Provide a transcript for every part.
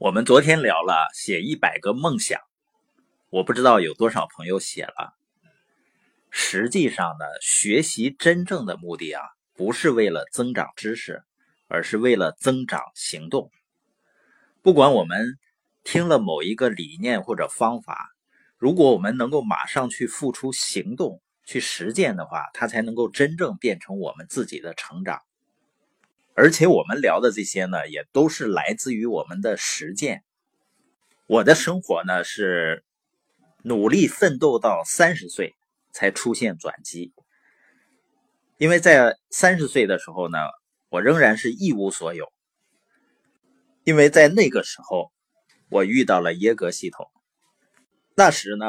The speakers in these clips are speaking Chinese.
我们昨天聊了写一百个梦想，我不知道有多少朋友写了。实际上呢，学习真正的目的啊，不是为了增长知识，而是为了增长行动。不管我们听了某一个理念或者方法，如果我们能够马上去付出行动去实践的话，它才能够真正变成我们自己的成长。而且我们聊的这些呢，也都是来自于我们的实践。我的生活呢是努力奋斗到三十岁才出现转机，因为在三十岁的时候呢，我仍然是一无所有。因为在那个时候，我遇到了耶格系统。那时呢，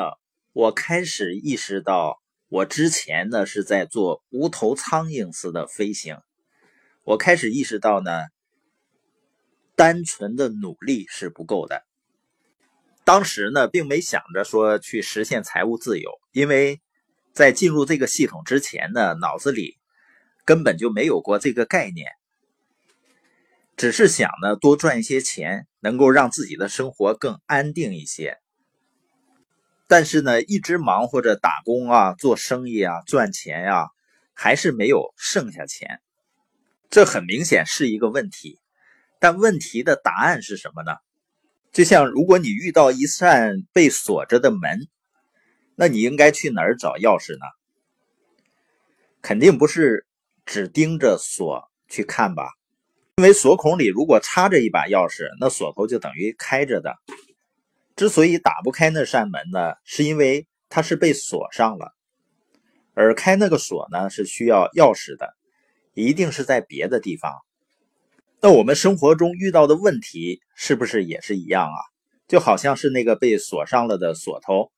我开始意识到，我之前呢是在做无头苍蝇似的飞行。我开始意识到呢，单纯的努力是不够的。当时呢，并没想着说去实现财务自由，因为在进入这个系统之前呢，脑子里根本就没有过这个概念，只是想呢多赚一些钱，能够让自己的生活更安定一些。但是呢，一直忙活着打工啊、做生意啊、赚钱呀，还是没有剩下钱。这很明显是一个问题，但问题的答案是什么呢？就像如果你遇到一扇被锁着的门，那你应该去哪儿找钥匙呢？肯定不是只盯着锁去看吧？因为锁孔里如果插着一把钥匙，那锁头就等于开着的。之所以打不开那扇门呢，是因为它是被锁上了，而开那个锁呢是需要钥匙的。一定是在别的地方。那我们生活中遇到的问题是不是也是一样啊？就好像是那个被锁上了的锁头，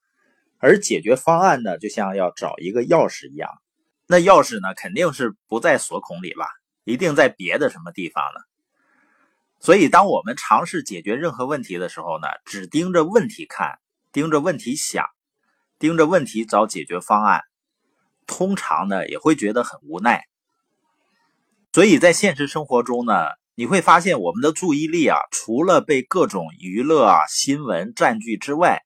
而解决方案呢，就像要找一个钥匙一样。那钥匙呢，肯定是不在锁孔里了？一定在别的什么地方呢？所以，当我们尝试解决任何问题的时候呢，只盯着问题看，盯着问题想，盯着问题找解决方案，通常呢也会觉得很无奈。所以在现实生活中呢，你会发现我们的注意力啊，除了被各种娱乐啊、新闻占据之外，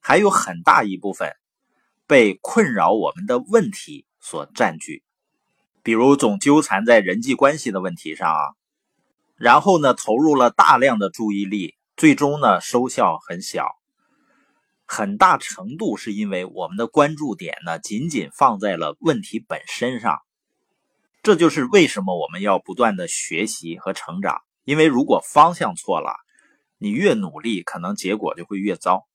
还有很大一部分被困扰我们的问题所占据。比如总纠缠在人际关系的问题上啊，然后呢，投入了大量的注意力，最终呢，收效很小。很大程度是因为我们的关注点呢，仅仅放在了问题本身上。这就是为什么我们要不断的学习和成长，因为如果方向错了，你越努力，可能结果就会越糟。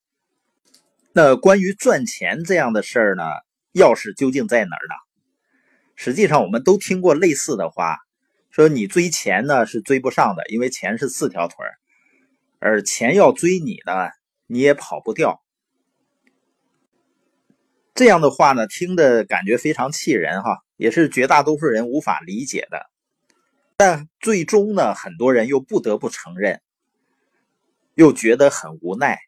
那关于赚钱这样的事儿呢，钥匙究竟在哪儿呢？实际上，我们都听过类似的话，说你追钱呢是追不上的，因为钱是四条腿儿，而钱要追你呢，你也跑不掉。这样的话呢，听的感觉非常气人哈。也是绝大多数人无法理解的，但最终呢，很多人又不得不承认，又觉得很无奈。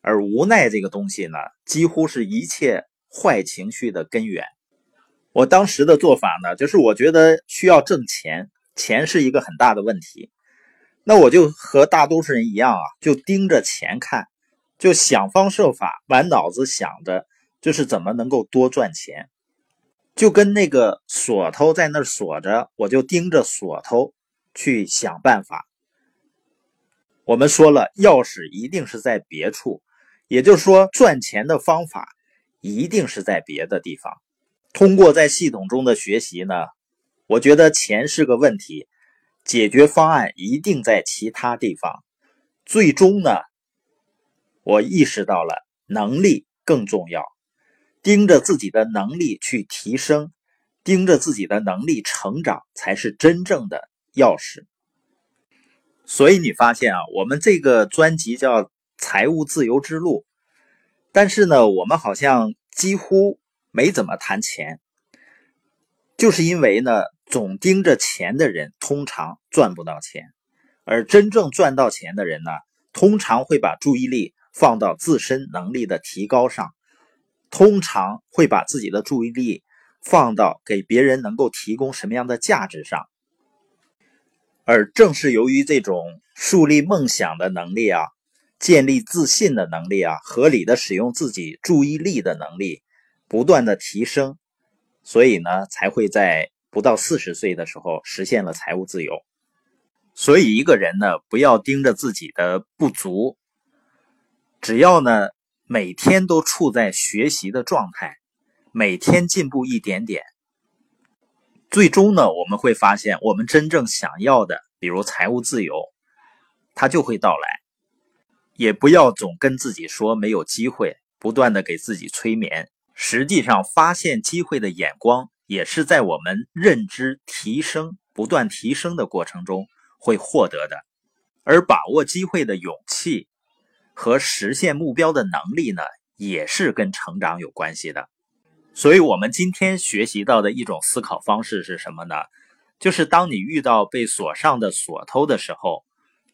而无奈这个东西呢，几乎是一切坏情绪的根源。我当时的做法呢，就是我觉得需要挣钱，钱是一个很大的问题。那我就和大多数人一样啊，就盯着钱看，就想方设法，满脑子想着，就是怎么能够多赚钱。就跟那个锁头在那锁着，我就盯着锁头去想办法。我们说了，钥匙一定是在别处，也就是说，赚钱的方法一定是在别的地方。通过在系统中的学习呢，我觉得钱是个问题，解决方案一定在其他地方。最终呢，我意识到了能力更重要。盯着自己的能力去提升，盯着自己的能力成长，才是真正的钥匙。所以你发现啊，我们这个专辑叫《财务自由之路》，但是呢，我们好像几乎没怎么谈钱，就是因为呢，总盯着钱的人通常赚不到钱，而真正赚到钱的人呢，通常会把注意力放到自身能力的提高上。通常会把自己的注意力放到给别人能够提供什么样的价值上。而正是由于这种树立梦想的能力啊，建立自信的能力啊，合理的使用自己注意力的能力，不断的提升，所以呢，才会在不到四十岁的时候实现了财务自由。所以，一个人呢，不要盯着自己的不足，只要呢，每天都处在学习的状态，每天进步一点点。最终呢，我们会发现，我们真正想要的，比如财务自由，它就会到来。也不要总跟自己说没有机会，不断的给自己催眠。实际上，发现机会的眼光，也是在我们认知提升、不断提升的过程中会获得的。而把握机会的勇气和实现目标的能力呢，也是跟成长有关系的。所以，我们今天学习到的一种思考方式是什么呢？就是当你遇到被锁上的锁头的时候，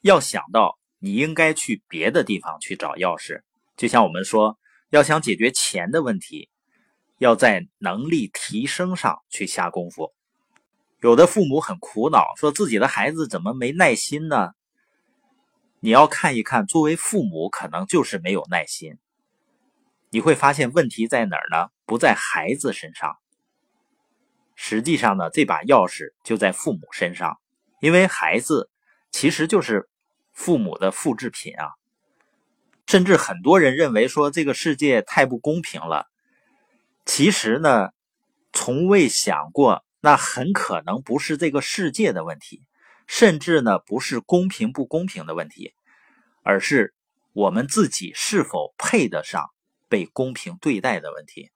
要想到你应该去别的地方去找钥匙。就像我们说，要想解决钱的问题，要在能力提升上去下功夫。有的父母很苦恼，说自己的孩子怎么没耐心呢？你要看一看，作为父母，可能就是没有耐心。你会发现问题在哪儿呢？不在孩子身上，实际上呢，这把钥匙就在父母身上，因为孩子其实就是父母的复制品啊。甚至很多人认为说这个世界太不公平了，其实呢，从未想过那很可能不是这个世界的问题，甚至呢不是公平不公平的问题，而是我们自己是否配得上被公平对待的问题。